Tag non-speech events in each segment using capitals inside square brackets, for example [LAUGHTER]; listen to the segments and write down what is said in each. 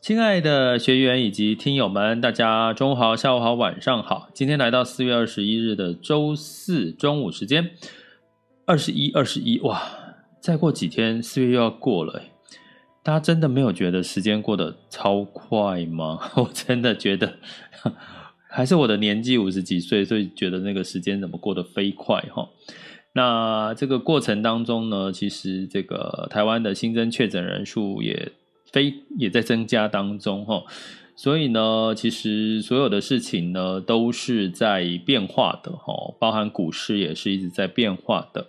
亲爱的学员以及听友们，大家中午好、下午好、晚上好。今天来到四月二十一日的周四中午时间，二十一、二十一，哇！再过几天，四月又要过了。大家真的没有觉得时间过得超快吗？[LAUGHS] 我真的觉得，还是我的年纪五十几岁，所以觉得那个时间怎么过得飞快哈。那这个过程当中呢，其实这个台湾的新增确诊人数也。非也在增加当中哈，所以呢，其实所有的事情呢都是在变化的哈，包含股市也是一直在变化的，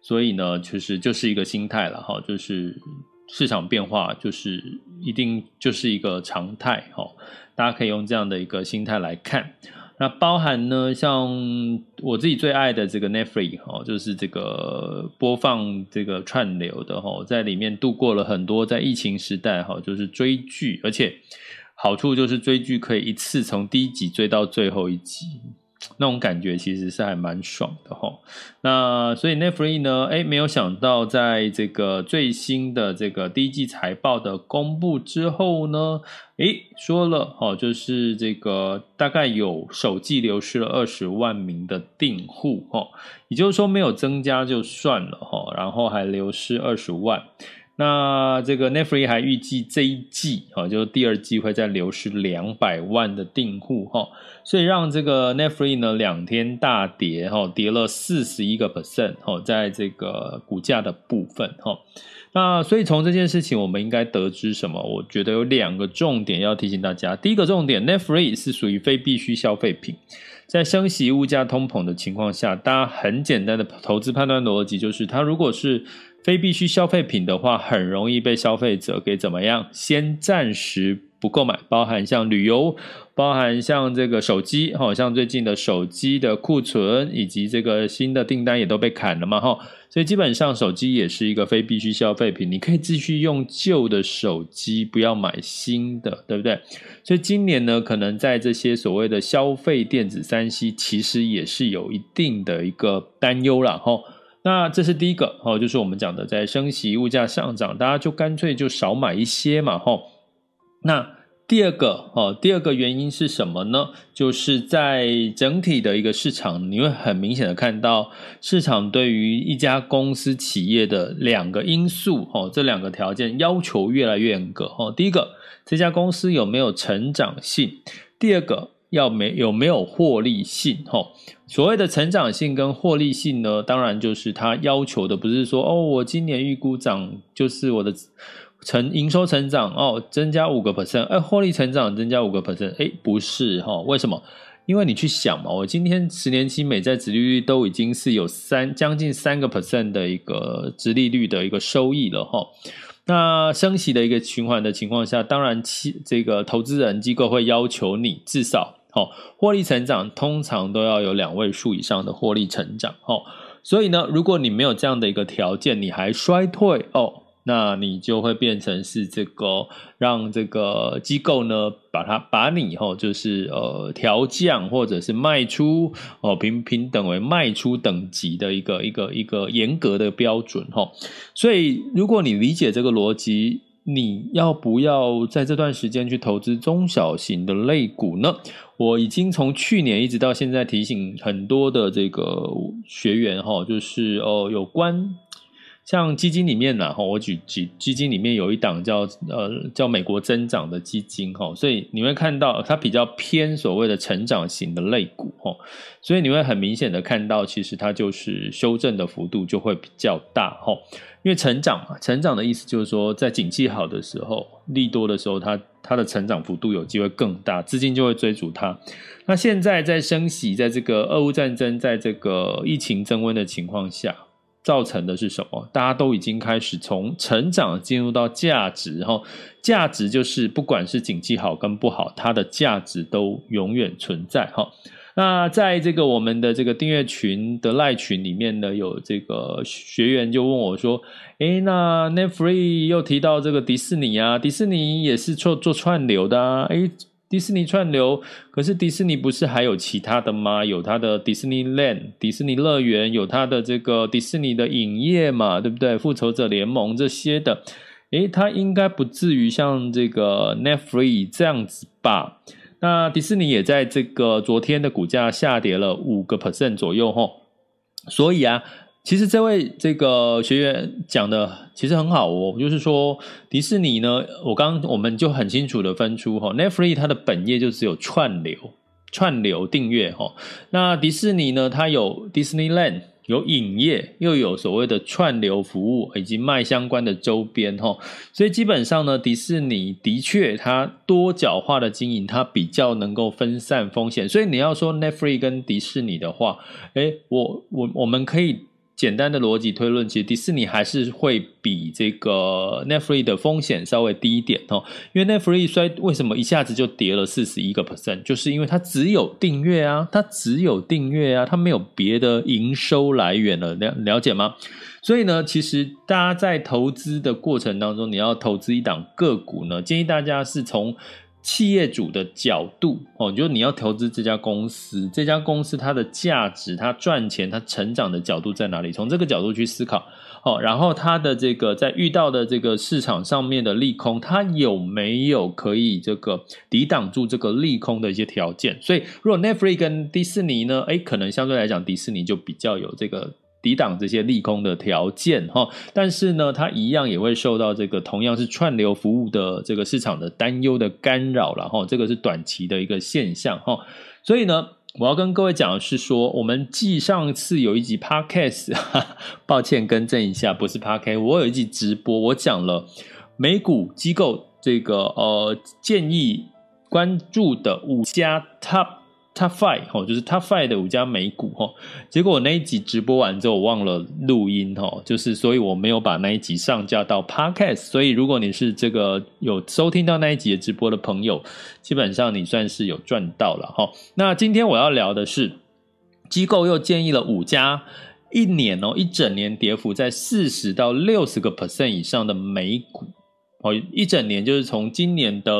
所以呢，其实就是一个心态了哈，就是市场变化就是一定就是一个常态哈，大家可以用这样的一个心态来看。那包含呢，像我自己最爱的这个 Netflix 哈，就是这个播放这个串流的哈，在里面度过了很多在疫情时代哈，就是追剧，而且好处就是追剧可以一次从第一集追到最后一集。那种感觉其实是还蛮爽的哈。那所以 Netflix 呢，哎，没有想到在这个最新的这个第一季财报的公布之后呢，哎，说了哦，就是这个大概有首季流失了二十万名的订户哈，也就是说没有增加就算了哈，然后还流失二十万。那这个 Nefri 还预计这一季啊，就是第二季会再流失两百万的订户哈，所以让这个 Nefri 呢两天大跌哈，跌了四十一个 percent 哈，在这个股价的部分哈。那所以从这件事情，我们应该得知什么？我觉得有两个重点要提醒大家。第一个重点，Nefri 是属于非必需消费品，在升息、物价通膨的情况下，大家很简单的投资判断逻辑就是，它如果是非必需消费品的话，很容易被消费者给怎么样？先暂时不购买，包含像旅游，包含像这个手机，哈，像最近的手机的库存以及这个新的订单也都被砍了嘛，哈，所以基本上手机也是一个非必需消费品，你可以继续用旧的手机，不要买新的，对不对？所以今年呢，可能在这些所谓的消费电子三 C，其实也是有一定的一个担忧了，哈。那这是第一个哦，就是我们讲的，在升息、物价上涨，大家就干脆就少买一些嘛，吼。那第二个哦，第二个原因是什么呢？就是在整体的一个市场，你会很明显的看到市场对于一家公司企业的两个因素哦，这两个条件要求越来越严格哦。第一个，这家公司有没有成长性？第二个。要没有没有获利性？吼，所谓的成长性跟获利性呢，当然就是它要求的，不是说哦，我今年预估涨，就是我的成营收成长哦，增加五个 percent，哎，获利成长增加五个 percent，哎，不是哈？为什么？因为你去想嘛，我今天十年期美债殖利率都已经是有三将近三个 percent 的一个殖利率的一个收益了哈。那升息的一个循环的情况下，当然期这个投资人机构会要求你至少。好，获利成长通常都要有两位数以上的获利成长。哦，所以呢，如果你没有这样的一个条件，你还衰退哦，那你就会变成是这个让这个机构呢，把它把你哦，就是呃调降或者是卖出哦，平平等为卖出等级的一个一个一个严格的标准。哈，所以如果你理解这个逻辑。你要不要在这段时间去投资中小型的类股呢？我已经从去年一直到现在提醒很多的这个学员哈，就是哦，有关。像基金里面呢，哈，我举举基金里面有一档叫呃叫美国增长的基金哈，所以你会看到它比较偏所谓的成长型的类股哈，所以你会很明显的看到，其实它就是修正的幅度就会比较大哈，因为成长嘛，成长的意思就是说在景气好的时候，利多的时候，它它的成长幅度有机会更大，资金就会追逐它。那现在在升息，在这个俄乌战争，在这个疫情增温的情况下。造成的是什么？大家都已经开始从成长进入到价值，哈，价值就是不管是景气好跟不好，它的价值都永远存在，哈。那在这个我们的这个订阅群的赖群里面呢，有这个学员就问我说：“诶，那 Netflix 又提到这个迪士尼啊，迪士尼也是做做串流的啊，诶。”迪士尼串流，可是迪士尼不是还有其他的吗？有它的迪士尼 Land、迪士尼乐园，有它的这个迪士尼的影业嘛，对不对？复仇者联盟这些的，诶，它应该不至于像这个 Netflix 这样子吧？那迪士尼也在这个昨天的股价下跌了五个 percent 左右，吼，所以啊。其实这位这个学员讲的其实很好哦，就是说迪士尼呢，我刚我们就很清楚的分出哈，Netflix 它的本业就只有串流、串流订阅哈，那迪士尼呢，它有 Disneyland 有影业，又有所谓的串流服务以及卖相关的周边哈，所以基本上呢，迪士尼的确它多角化的经营，它比较能够分散风险，所以你要说 Netflix 跟迪士尼的话，诶，我我我们可以。简单的逻辑推论，其实迪士尼还是会比这个 Netflix 的风险稍微低一点哦。因为 Netflix 衰为什么一下子就跌了四十一个 percent，就是因为它只有订阅啊，它只有订阅啊，它没有别的营收来源了，了了解吗？所以呢，其实大家在投资的过程当中，你要投资一档个股呢，建议大家是从。企业主的角度哦，就是你要投资这家公司，这家公司它的价值、它赚钱、它成长的角度在哪里？从这个角度去思考哦。然后它的这个在遇到的这个市场上面的利空，它有没有可以这个抵挡住这个利空的一些条件？所以，如果 Netflix 跟迪士尼呢，诶，可能相对来讲，迪士尼就比较有这个。抵挡这些利空的条件哈，但是呢，它一样也会受到这个同样是串流服务的这个市场的担忧的干扰了哈，这个是短期的一个现象哈，所以呢，我要跟各位讲的是说，我们继上次有一集 Podcast，[LAUGHS] 抱歉更正一下，不是 Podcast，我有一集直播，我讲了美股机构这个呃建议关注的五家 Top。Top Five 哈，就是 Top Five 的五家美股哈，结果我那一集直播完之后，我忘了录音哈，就是所以我没有把那一集上架到 Podcast，所以如果你是这个有收听到那一集的直播的朋友，基本上你算是有赚到了哈。那今天我要聊的是，机构又建议了五家一年哦，一整年跌幅在四十到六十个 percent 以上的美股。哦，一整年就是从今年的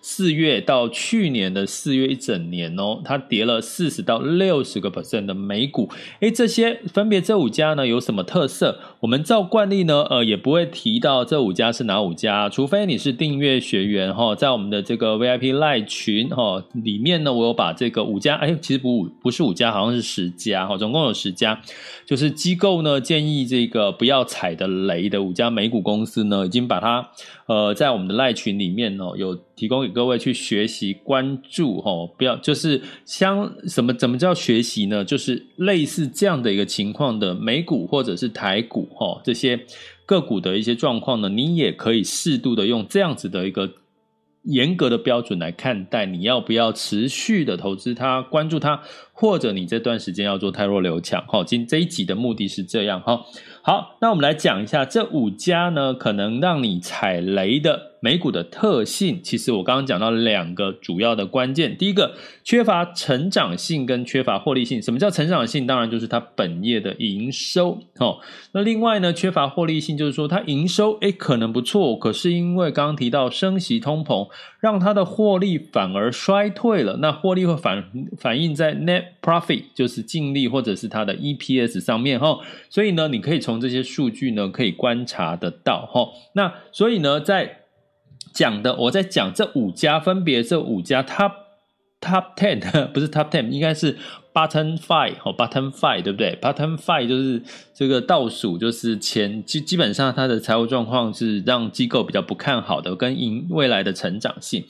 四月到去年的四月一整年哦，它跌了四十到六十个 percent 的美股。诶，这些分别这五家呢有什么特色？我们照惯例呢，呃，也不会提到这五家是哪五家，除非你是订阅学员哈，在我们的这个 VIP Live 群哈里面呢，我有把这个五家，哎，其实不不是五家，好像是十家哈，总共有十家，就是机构呢建议这个不要踩的雷的五家美股公司呢，已经把它。呃，在我们的赖群里面哦，有提供给各位去学习关注哦，不要就是相什么怎么叫学习呢？就是类似这样的一个情况的美股或者是台股哈，这些个股的一些状况呢，你也可以适度的用这样子的一个严格的标准来看待，你要不要持续的投资它、关注它，或者你这段时间要做汰弱留强哈。今这一集的目的是这样哈。好，那我们来讲一下这五家呢，可能让你踩雷的。美股的特性，其实我刚刚讲到两个主要的关键。第一个，缺乏成长性跟缺乏获利性。什么叫成长性？当然就是它本业的营收。哦，那另外呢，缺乏获利性就是说它营收诶可能不错，可是因为刚刚提到升息通膨，让它的获利反而衰退了。那获利会反反映在 net profit，就是净利或者是它的 EPS 上面。哈，所以呢，你可以从这些数据呢可以观察得到。哈，那所以呢，在讲的，我在讲这五家分别这五家它 top ten [LAUGHS] 不是 top ten，应该是 bottom five 哦，bottom five 对不对？bottom five 就是这个倒数，就是前基基本上它的财务状况是让机构比较不看好的，跟银未来的成长性。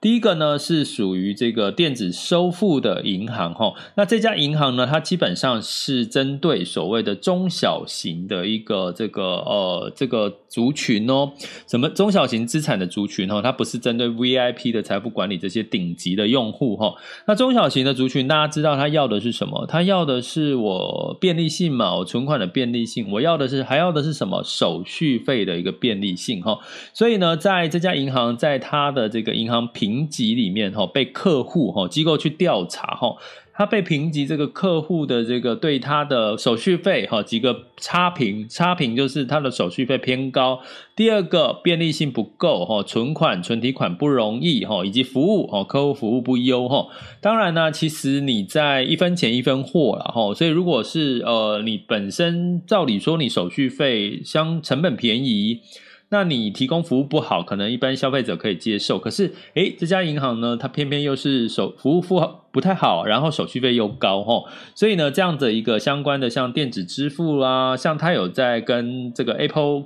第一个呢是属于这个电子收付的银行哈，那这家银行呢，它基本上是针对所谓的中小型的一个这个呃这个族群哦，什么中小型资产的族群哈，它不是针对 VIP 的财富管理这些顶级的用户哈。那中小型的族群，大家知道它要的是什么？它要的是我便利性嘛，我存款的便利性，我要的是还要的是什么？手续费的一个便利性哈。所以呢，在这家银行，在它的这个银行评评级里面哈，被客户哈机构去调查哈，他被评级这个客户的这个对他的手续费哈几个差评，差评就是他的手续费偏高，第二个便利性不够哈，存款存提款不容易哈，以及服务哈客户服务不优哈。当然呢，其实你在一分钱一分货了哈，所以如果是呃你本身照理说你手续费相成本便宜。那你提供服务不好，可能一般消费者可以接受。可是，诶，这家银行呢，它偏偏又是手服务不好不太好，然后手续费又高，吼。所以呢，这样的一个相关的像电子支付啊，像它有在跟这个 Apple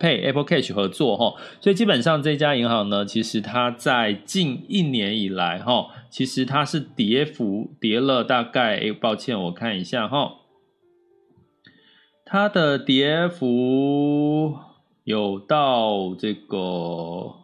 Pay、Apple Cash 合作，吼。所以基本上这家银行呢，其实它在近一年以来，哈，其实它是跌幅跌了大概，诶，抱歉，我看一下，哈，它的跌幅。有到这个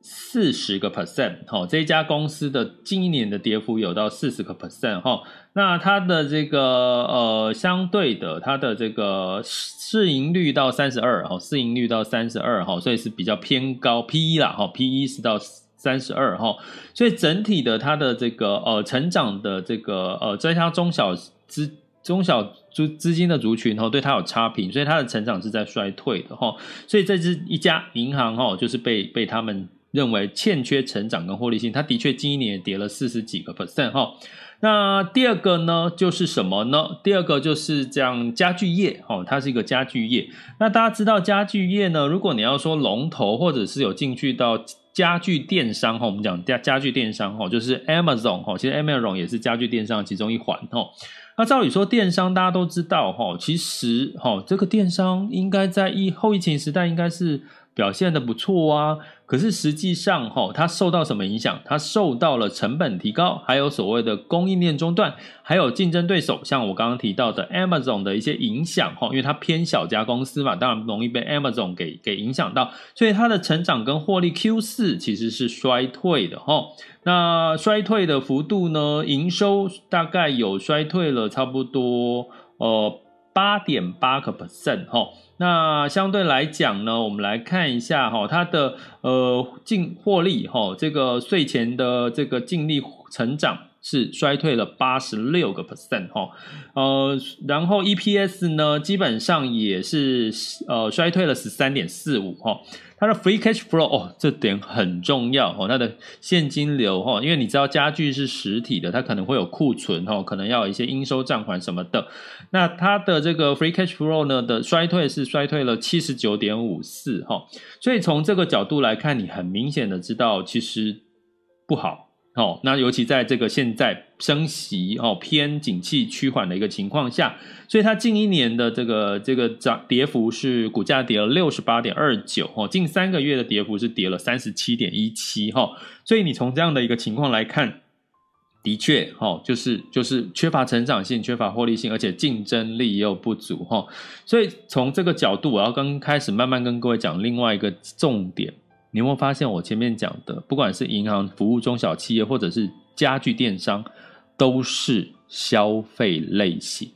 四十个 percent 哈，这家公司的今年的跌幅有到四十个 percent 哈，那它的这个呃相对的，它的这个市盈率到三十二哈，市盈率到三十二哈，所以是比较偏高 PE 啦哈，PE 是到三十二哈，所以整体的它的这个呃成长的这个呃这家中小资。中小资资金的族群哈，对它有差评，所以它的成长是在衰退的哈。所以这支一家银行哈，就是被被他们认为欠缺成长跟获利性，它的确今一年跌了四十几个 percent 哈。那第二个呢，就是什么呢？第二个就是这样家具业哈，它是一个家具业。那大家知道家具业呢，如果你要说龙头或者是有进去到家具电商哈，我们讲家家具电商哈，就是 Amazon 哈，其实 Amazon 也是家具电商其中一环哈。那照理说，电商大家都知道哈，其实哈，这个电商应该在疫后疫情时代应该是表现得不错啊。可是实际上哈，它受到什么影响？它受到了成本提高，还有所谓的供应链中断，还有竞争对手，像我刚刚提到的 Amazon 的一些影响哈，因为它偏小家公司嘛，当然容易被 Amazon 给给影响到，所以它的成长跟获利 Q 四其实是衰退的哈。那衰退的幅度呢？营收大概有衰退了差不多呃八点八个 percent 哈。那相对来讲呢，我们来看一下哈，它的呃净获利哈，这个税前的这个净利成长是衰退了八十六个 percent 哈，呃，然后 EPS 呢，基本上也是呃衰退了十三点四五哈。它的 free cash flow 哦，这点很重要哦。它的现金流哈，因为你知道家具是实体的，它可能会有库存哈，可能要有一些应收账款什么的。那它的这个 free cash flow 呢的衰退是衰退了七十九点五四哈。所以从这个角度来看，你很明显的知道其实不好。哦，那尤其在这个现在升息哦偏景气趋缓的一个情况下，所以它近一年的这个这个涨跌幅是股价跌了六十八点二九哦，近三个月的跌幅是跌了三十七点一七哈，所以你从这样的一个情况来看，的确哈，就是就是缺乏成长性、缺乏获利性，而且竞争力又不足哈，所以从这个角度，我要刚开始慢慢跟各位讲另外一个重点。你有没有发现我前面讲的，不管是银行服务中小企业，或者是家具电商，都是消费类型，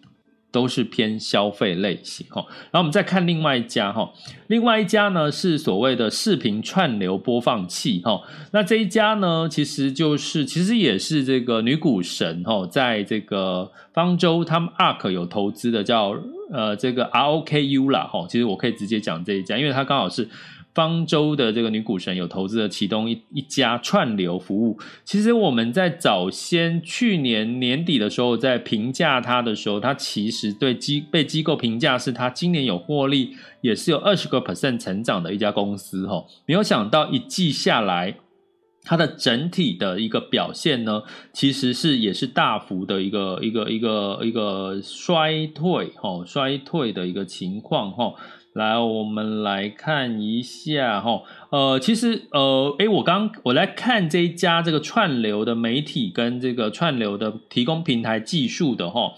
都是偏消费类型哈。然后我们再看另外一家哈，另外一家呢是所谓的视频串流播放器哈。那这一家呢，其实就是其实也是这个女股神哈，在这个方舟他们 ARK 有投资的叫呃这个 ROKU 啦哈。其实我可以直接讲这一家，因为它刚好是。方舟的这个女股神有投资了其中一一家串流服务。其实我们在早先去年年底的时候，在评价它的时候，它其实对机被机构评价是它今年有获利，也是有二十个 percent 成长的一家公司哈。没有想到一季下来。它的整体的一个表现呢，其实是也是大幅的一个一个一个一个衰退哈，衰退的一个情况哈。来，我们来看一下哈，呃，其实呃，诶，我刚我来看这一家这个串流的媒体跟这个串流的提供平台技术的哈，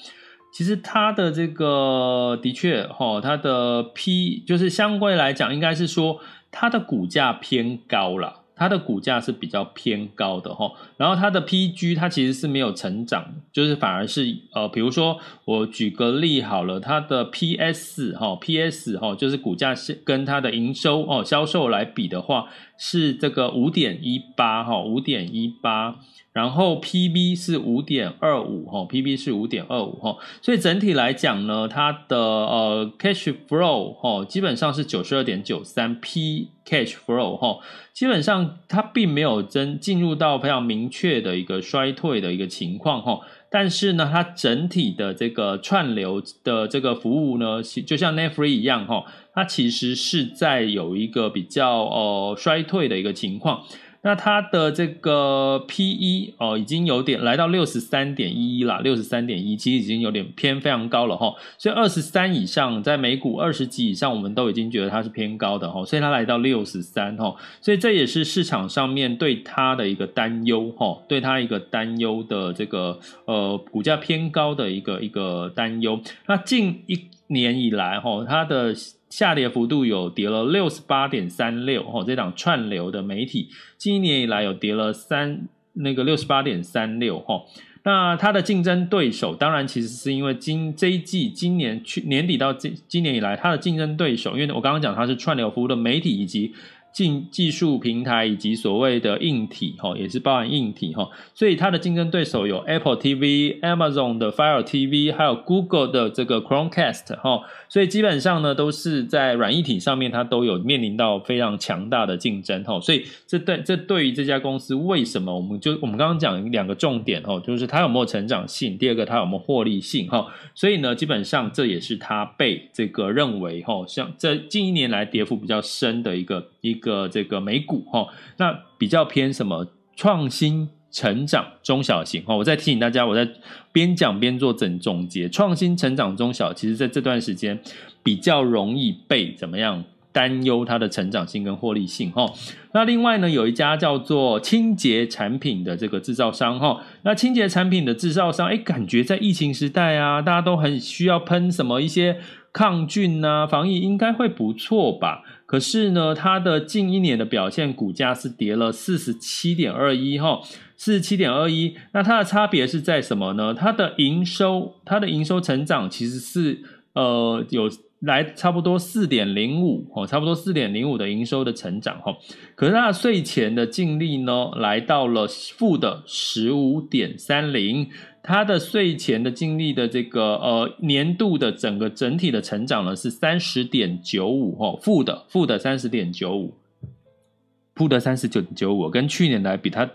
其实它的这个的确哈，它的 P 就是相对来讲，应该是说它的股价偏高了。它的股价是比较偏高的哈，然后它的 PG 它其实是没有成长，就是反而是呃，比如说我举个例好了，它的 PS 哈，PS 哈，就是股价是跟它的营收哦销售来比的话，是这个五点一八哈，五点一八。然后 PB 是五点二五哈，PB 是五点二五哈，所以整体来讲呢，它的呃 cash flow 哈，基本上是九十二点九三 P cash flow 哈，基本上它并没有真进入到非常明确的一个衰退的一个情况哈，但是呢，它整体的这个串流的这个服务呢，就像 Netflix 一样哈，它其实是在有一个比较呃衰退的一个情况。那它的这个 P/E 哦，已经有点来到六十三点一一了，六十三点一，其实已经有点偏非常高了哈。所以二十三以上，在美股二十几以上，我们都已经觉得它是偏高的哈。所以它来到六十三哈，所以这也是市场上面对它的一个担忧哈，对它一个担忧的这个呃股价偏高的一个一个担忧。那近一年以来哈，它的下跌幅度有跌了六十八点三六哦，这档串流的媒体今年以来有跌了三那个六十八点三六哈，那它的竞争对手当然其实是因为今这一季今年去年底到今今年以来它的竞争对手，因为我刚刚讲它是串流服务的媒体以及。技技术平台以及所谓的硬体哈，也是包含硬体哈，所以它的竞争对手有 Apple TV、Amazon 的 Fire TV，还有 Google 的这个 Chromecast 哈，所以基本上呢都是在软硬体上面它都有面临到非常强大的竞争哈，所以这对这对于这家公司为什么我们就我们刚刚讲两个重点哈，就是它有没有成长性，第二个它有没有获利性哈，所以呢基本上这也是它被这个认为哈，像这近一年来跌幅比较深的一个一。个这个美股哈，那比较偏什么创新成长中小型哈，我再提醒大家，我在边讲边做整总结，创新成长中小，其实在这段时间比较容易被怎么样担忧它的成长性跟获利性哈。那另外呢，有一家叫做清洁产品的这个制造商哈，那清洁产品的制造商，哎，感觉在疫情时代啊，大家都很需要喷什么一些抗菌啊，防疫应该会不错吧。可是呢，它的近一年的表现，股价是跌了四十七点二一哈，四十七点二一。那它的差别是在什么呢？它的营收，它的营收成长其实是呃有来差不多四点零五哦，差不多四点零五的营收的成长哈。可是它的税前的净利呢，来到了负的十五点三零。它的税前的净利的这个呃年度的整个整体的成长呢是三十点九五哦，负的负的三十点九五，负的三十九点九五，跟去年来比它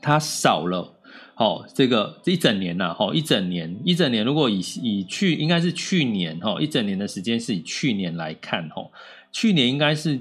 它少了，好，这个这一整年呐，哈，一整年一整年，如果以以去应该是去年哈，一整年的时间是以去年来看哈，去年应该是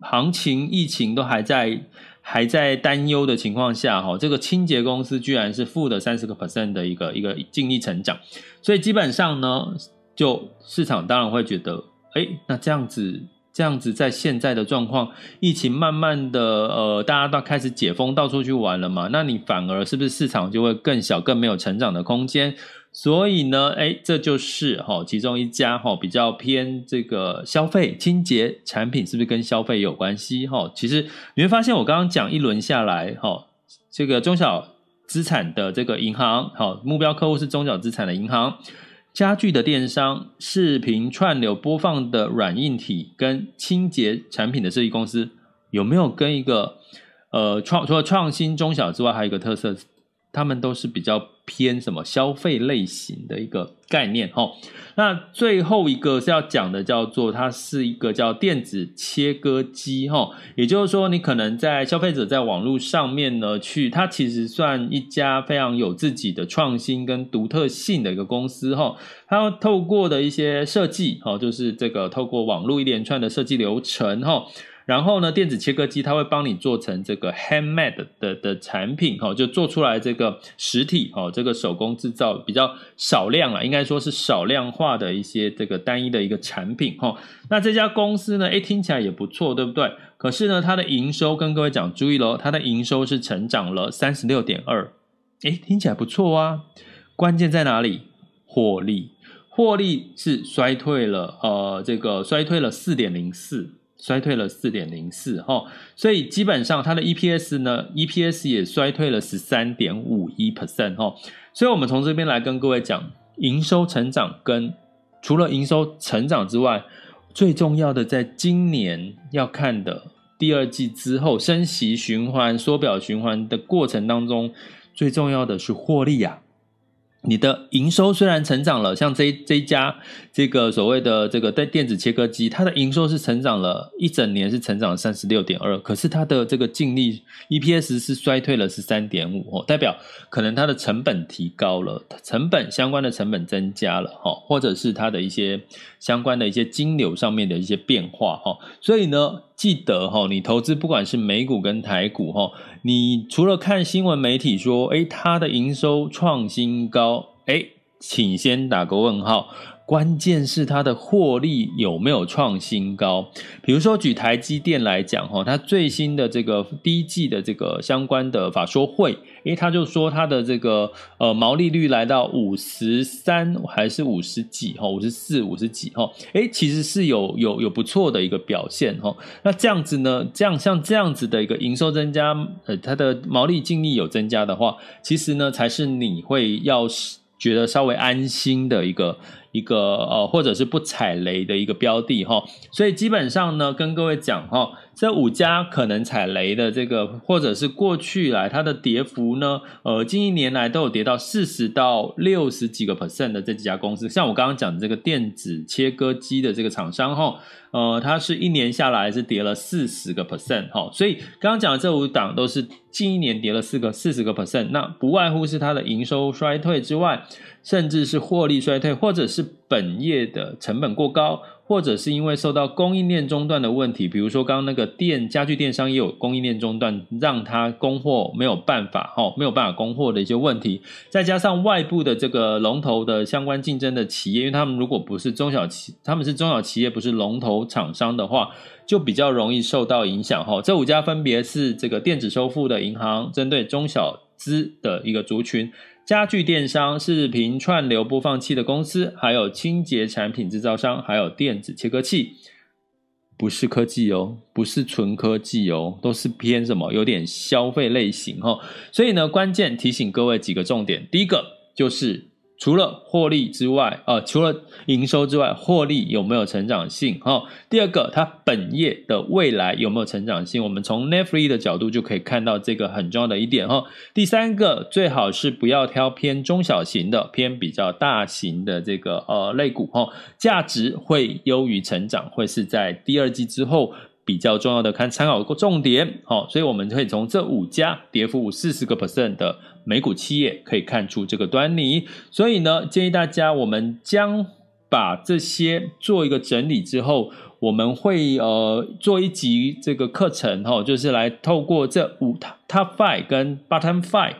行情疫情都还在。还在担忧的情况下，哈，这个清洁公司居然是负的三十个 percent 的一个一个净利成长，所以基本上呢，就市场当然会觉得，哎，那这样子，这样子在现在的状况，疫情慢慢的，呃，大家都开始解封，到处去玩了嘛，那你反而是不是市场就会更小，更没有成长的空间？所以呢，哎，这就是哈，其中一家哈比较偏这个消费清洁产品，是不是跟消费有关系？哈，其实你会发现，我刚刚讲一轮下来，哈，这个中小资产的这个银行，好，目标客户是中小资产的银行，家具的电商，视频串流播放的软硬体跟清洁产品的设计公司，有没有跟一个呃创除了创新中小之外，还有一个特色？他们都是比较偏什么消费类型的一个概念哈。那最后一个是要讲的，叫做它是一个叫电子切割机哈，也就是说，你可能在消费者在网络上面呢去，它其实算一家非常有自己的创新跟独特性的一个公司哈。它透过的一些设计哈，就是这个透过网络一连串的设计流程哈。然后呢，电子切割机它会帮你做成这个 handmade 的的，产品，哈，就做出来这个实体，哦，这个手工制造比较少量啊，应该说是少量化的一些这个单一的一个产品，哈。那这家公司呢，诶，听起来也不错，对不对？可是呢，它的营收跟各位讲，注意喽，它的营收是成长了三十六点二，诶，听起来不错啊。关键在哪里？获利，获利是衰退了，呃，这个衰退了四点零四。衰退了四点零四哈，所以基本上它的 EPS 呢，EPS 也衰退了十三点五一 percent 哈，所以我们从这边来跟各位讲，营收成长跟除了营收成长之外，最重要的在今年要看的第二季之后升息循环、缩表循环的过程当中，最重要的是获利、啊。你的营收虽然成长了，像这这家这个所谓的这个电电子切割机，它的营收是成长了一整年，是成长了三十六点二，可是它的这个净利 EPS 是衰退了十三点五哦，代表可能它的成本提高了，成本相关的成本增加了哈，或者是它的一些相关的一些金流上面的一些变化哈，所以呢，记得哈，你投资不管是美股跟台股哈。你除了看新闻媒体说，诶，它的营收创新高，诶，请先打个问号。关键是它的获利有没有创新高？比如说举台积电来讲，哈，它最新的这个第一季的这个相关的法说会，诶，他就说他的这个呃毛利率来到五十三还是五十几哈，五十四五十几哈，诶，其实是有有有不错的一个表现哈。那这样子呢，这样像这样子的一个营收增加，呃，它的毛利净利有增加的话，其实呢才是你会要觉得稍微安心的一个。一个呃，或者是不踩雷的一个标的哈，所以基本上呢，跟各位讲哈，这五家可能踩雷的这个，或者是过去来它的跌幅呢，呃，近一年来都有跌到四十到六十几个 percent 的这几家公司，像我刚刚讲的这个电子切割机的这个厂商哈，呃，它是一年下来是跌了四十个 percent 哈，所以刚刚讲的这五档都是近一年跌了四个四十个 percent，那不外乎是它的营收衰退之外。甚至是获利衰退，或者是本业的成本过高，或者是因为受到供应链中断的问题，比如说刚刚那个电家具电商也有供应链中断，让他供货没有办法，哈，没有办法供货的一些问题，再加上外部的这个龙头的相关竞争的企业，因为他们如果不是中小企，他们是中小企业，不是龙头厂商的话，就比较容易受到影响，哈。这五家分别是这个电子收付的银行，针对中小资的一个族群。家具电商、视频串流播放器的公司，还有清洁产品制造商，还有电子切割器，不是科技哦，不是纯科技哦，都是偏什么？有点消费类型哦。所以呢，关键提醒各位几个重点，第一个就是。除了获利之外，呃，除了营收之外，获利有没有成长性？哈、第二个，它本业的未来有没有成长性？我们从 Netflix 的角度就可以看到这个很重要的一点哈、第三个，最好是不要挑偏中小型的，偏比较大型的这个呃类股哈、哦，价值会优于成长，会是在第二季之后。比较重要的看参考重点，好，所以我们可以从这五家跌幅四十个 percent 的美股企业可以看出这个端倪。所以呢，建议大家我们将把这些做一个整理之后，我们会呃做一集这个课程哈，就是来透过这五 top five 跟 bottom five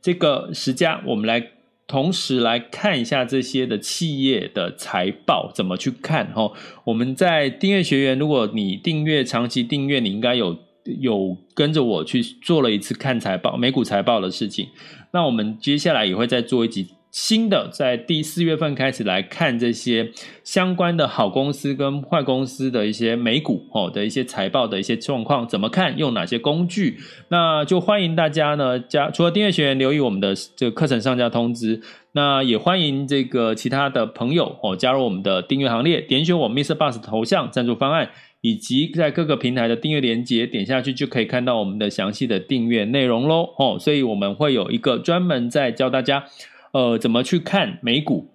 这个十家，我们来。同时来看一下这些的企业的财报怎么去看哈？我们在订阅学员，如果你订阅长期订阅，你应该有有跟着我去做了一次看财报、美股财报的事情。那我们接下来也会再做一集。新的在第四月份开始来看这些相关的好公司跟坏公司的一些美股哦的一些财报的一些状况怎么看，用哪些工具？那就欢迎大家呢加除了订阅学员留意我们的这个课程上架通知，那也欢迎这个其他的朋友哦加入我们的订阅行列，点选我们 MixerBox 头像赞助方案。以及在各个平台的订阅连接，点下去就可以看到我们的详细的订阅内容喽。哦，所以我们会有一个专门在教大家，呃，怎么去看美股。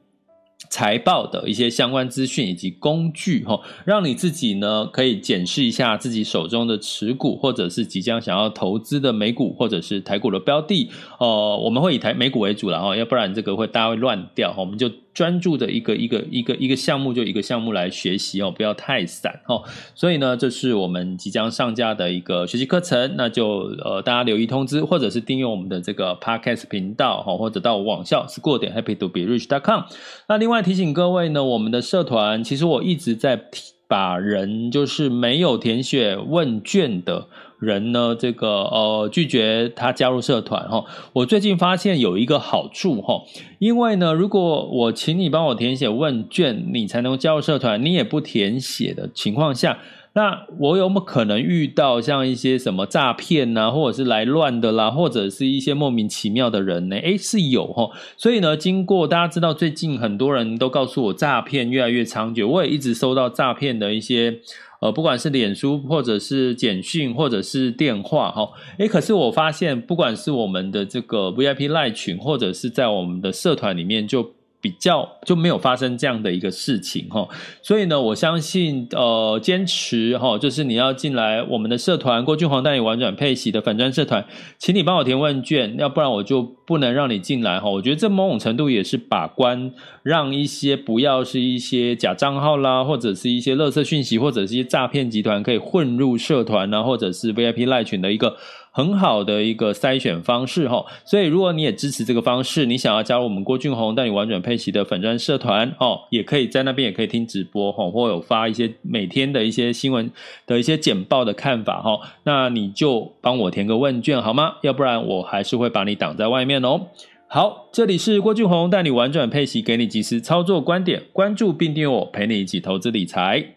财报的一些相关资讯以及工具，哈，让你自己呢可以检视一下自己手中的持股，或者是即将想要投资的美股或者是台股的标的，呃，我们会以台美股为主了哈，要不然这个会大家会乱掉，我们就。专注的一个一个一个一个项目就一个项目来学习哦，不要太散哦。所以呢，这是我们即将上架的一个学习课程，那就呃大家留意通知，或者是订阅我们的这个 Podcast 频道哈，或者到网校 school 点 happy to be rich dot com。那另外提醒各位呢，我们的社团其实我一直在提把人就是没有填写问卷的。人呢，这个呃拒绝他加入社团哈。我最近发现有一个好处哈，因为呢，如果我请你帮我填写问卷，你才能加入社团，你也不填写的情况下，那我有没有可能遇到像一些什么诈骗呐，或者是来乱的啦，或者是一些莫名其妙的人呢？诶，是有哈。所以呢，经过大家知道，最近很多人都告诉我诈骗越来越猖獗，我也一直收到诈骗的一些。呃，不管是脸书，或者是简讯，或者是电话，哈，诶，可是我发现，不管是我们的这个 VIP Line 群，或者是在我们的社团里面，就。比较就没有发生这样的一个事情哈，所以呢，我相信呃，坚持哈，就是你要进来我们的社团郭俊宏带你玩转配息的粉专社团，请你帮我填问卷，要不然我就不能让你进来哈。我觉得这某种程度也是把关，让一些不要是一些假账号啦，或者是一些垃圾讯息，或者是一些诈骗集团可以混入社团啊，或者是 VIP 赖群的一个。很好的一个筛选方式哈，所以如果你也支持这个方式，你想要加入我们郭俊宏带你玩转配息的粉专社团哦，也可以在那边也可以听直播哈，或有发一些每天的一些新闻的一些简报的看法哈，那你就帮我填个问卷好吗？要不然我还是会把你挡在外面哦。好，这里是郭俊宏带你玩转配息，给你及时操作观点，关注并订阅我，陪你一起投资理财。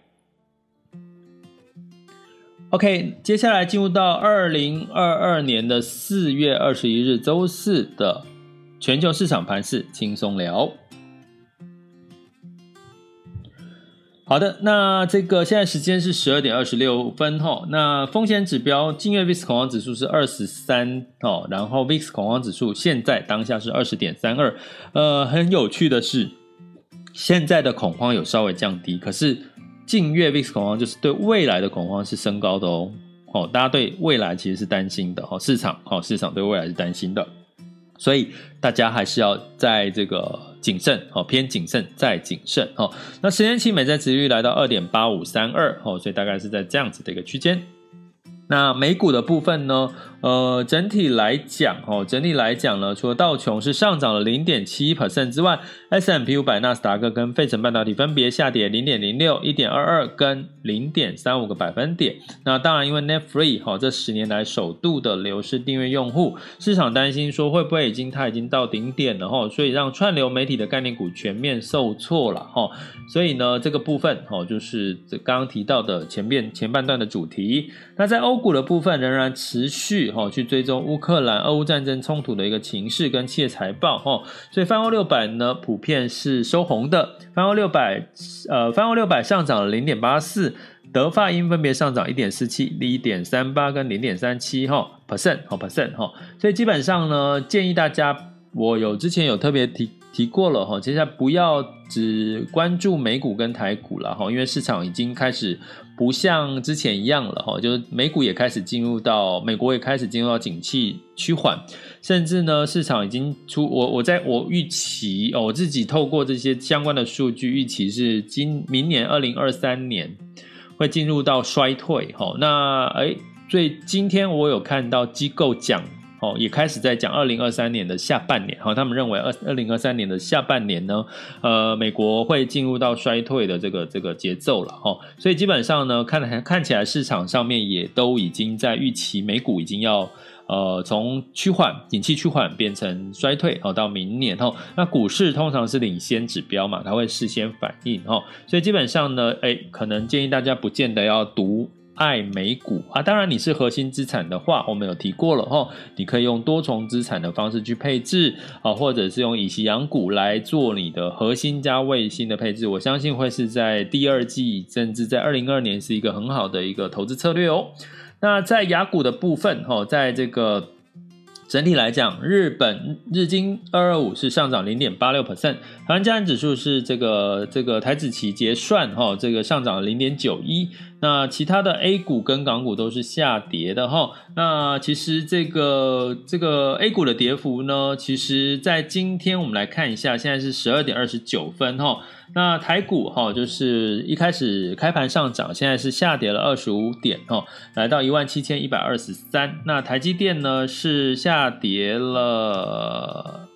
OK，接下来进入到二零二二年的四月二十一日周四的全球市场盘势轻松聊。好的，那这个现在时间是十二点二十六分哈。那风险指标，近月 VIX 恐慌指数是二十三哦，然后 VIX 恐慌指数现在当下是二十点三二。呃，很有趣的是，现在的恐慌有稍微降低，可是。近月 VIX 恐慌就是对未来的恐慌是升高的哦，哦，大家对未来其实是担心的哦，市场哦，市场对未来是担心的，所以大家还是要在这个谨慎哦，偏谨慎再谨慎哦。那十年期美债值率来到二点八五三二哦，所以大概是在这样子的一个区间。那美股的部分呢？呃，整体来讲，哦，整体来讲呢，除了道琼是上涨了零点七一 percent 之外，S M P 五百、纳斯达克跟费城半导体分别下跌零点零六、一点二二跟零点三五个百分点。那当然，因为 Net Free 哈，这十年来首度的流失订阅用户，市场担心说会不会已经它已经到顶点了哈，所以让串流媒体的概念股全面受挫了哈。所以呢，这个部分哦，就是这刚刚提到的前面前半段的主题。那在欧股的部分仍然持续。哈，去追踪乌克兰、俄乌战争冲突的一个情势跟企业财报哈，所以泛欧六百呢普遍是收红的，泛欧六百呃泛欧六百上涨了零点八四，德法英分别上涨一点四七、一点三八跟零点三七哈 percent 哈 percent 哈，所以基本上呢建议大家，我有之前有特别提提过了哈，接下来不要只关注美股跟台股了哈，因为市场已经开始。不像之前一样了哈，就是美股也开始进入到，美国也开始进入到景气趋缓，甚至呢市场已经出我我在我预期哦，我自己透过这些相关的数据预期是今明年二零二三年会进入到衰退哈。那哎，所以今天我有看到机构讲。哦，也开始在讲二零二三年的下半年，哈，他们认为二二零二三年的下半年呢，呃，美国会进入到衰退的这个这个节奏了，哈，所以基本上呢，看看起来市场上面也都已经在预期美股已经要呃从趋缓、景气趋缓变成衰退，哦，到明年，哈，那股市通常是领先指标嘛，它会事先反应，哈，所以基本上呢，哎，可能建议大家不见得要读。爱美股啊。当然，你是核心资产的话，我们有提过了哈，你可以用多重资产的方式去配置啊，或者是用以息养股来做你的核心加卫星的配置。我相信会是在第二季，甚至在二零二二年是一个很好的一个投资策略哦。那在雅股的部分哈，在这个。整体来讲，日本日经二二五是上涨零点八六 percent，台湾加权指数是这个这个台指期结算哈，这个上涨了零点九一。那其他的 A 股跟港股都是下跌的哈。那其实这个这个 A 股的跌幅呢，其实在今天我们来看一下，现在是十二点二十九分哈。那台股哈，就是一开始开盘上涨，现在是下跌了二十五点哈，来到一万七千一百二十三。那台积电呢是下跌了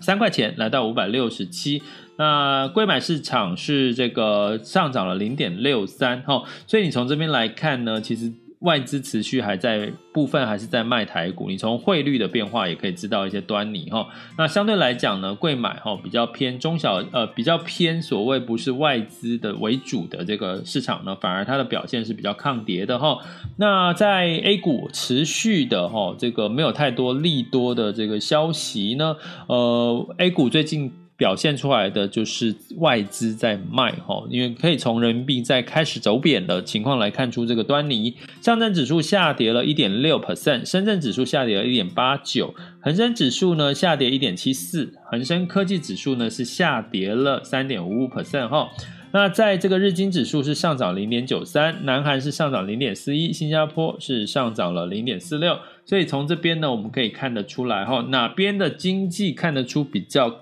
三块钱，来到五百六十七。那柜买市场是这个上涨了零点六三哈，所以你从这边来看呢，其实。外资持续还在部分还是在卖台股，你从汇率的变化也可以知道一些端倪哈。那相对来讲呢，柜买哈比较偏中小呃比较偏所谓不是外资的为主的这个市场呢，反而它的表现是比较抗跌的哈。那在 A 股持续的哈这个没有太多利多的这个消息呢，呃 A 股最近。表现出来的就是外资在卖哈，因为可以从人民币在开始走贬的情况来看出这个端倪。上证指数下跌了一点六 percent，深圳指数下跌了一点八九，恒生指数呢下跌一点七四，恒生科技指数呢是下跌了三点五五 percent 哈。那在这个日经指数是上涨零点九三，南韩是上涨零点四一，新加坡是上涨了零点四六。所以从这边呢，我们可以看得出来哈，哪边的经济看得出比较。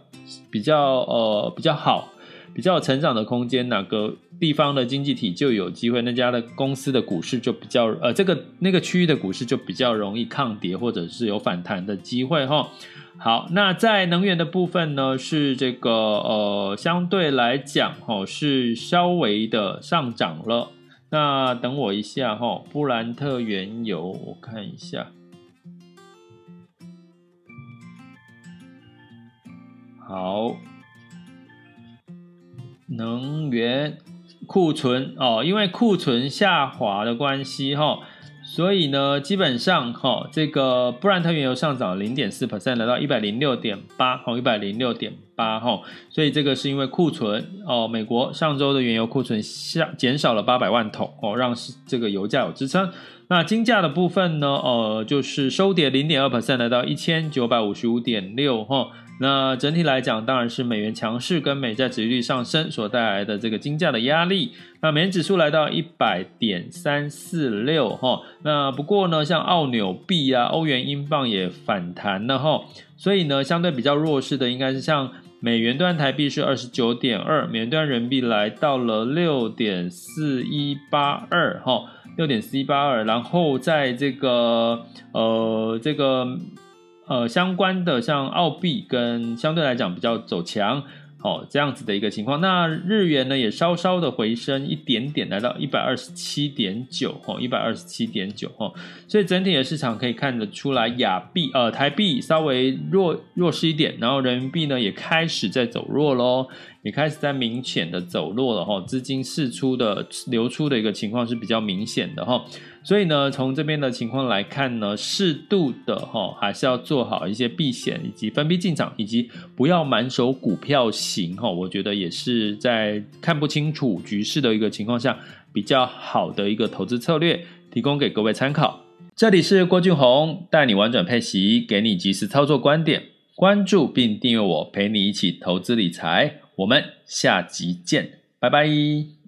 比较呃比较好，比较有成长的空间，哪个地方的经济体就有机会，那家的公司的股市就比较呃这个那个区域的股市就比较容易抗跌，或者是有反弹的机会哈。好，那在能源的部分呢，是这个呃相对来讲哈是稍微的上涨了。那等我一下哈，布兰特原油我看一下。好，能源库存哦，因为库存下滑的关系哈，所以呢，基本上哈，这个布兰特原油上涨零点四 percent，来到一百零六点八，哦，一百零六点八哈，所以这个是因为库存哦，美国上周的原油库存下减少了八百万桶哦，让这个油价有支撑。那金价的部分呢，呃，就是收跌零点二 percent，来到一千九百五十五点六哈。那整体来讲，当然是美元强势跟美债殖利率上升所带来的这个金价的压力。那美元指数来到一百点三四六哈。那不过呢，像澳纽币啊、欧元、英镑也反弹了哈。所以呢，相对比较弱势的应该是像美元兑台币是二十九点二，美元兑人民币来到了六点四一八二哈，六点四一八二。然后在这个呃这个。呃，相关的像澳币跟相对来讲比较走强，哦，这样子的一个情况。那日元呢也稍稍的回升一点点，来到一百二十七点九，哦，一百二十七点九，哦，所以整体的市场可以看得出来，亚币呃台币稍微弱弱势一点，然后人民币呢也开始在走弱喽，也开始在明显的走弱了哈，资金释出的流出的一个情况是比较明显的哈。所以呢，从这边的情况来看呢，适度的哈，还是要做好一些避险，以及分批进场，以及不要满手股票型哈。我觉得也是在看不清楚局势的一个情况下，比较好的一个投资策略，提供给各位参考。这里是郭俊宏，带你玩转配息，给你及时操作观点，关注并订阅我，陪你一起投资理财。我们下集见，拜拜。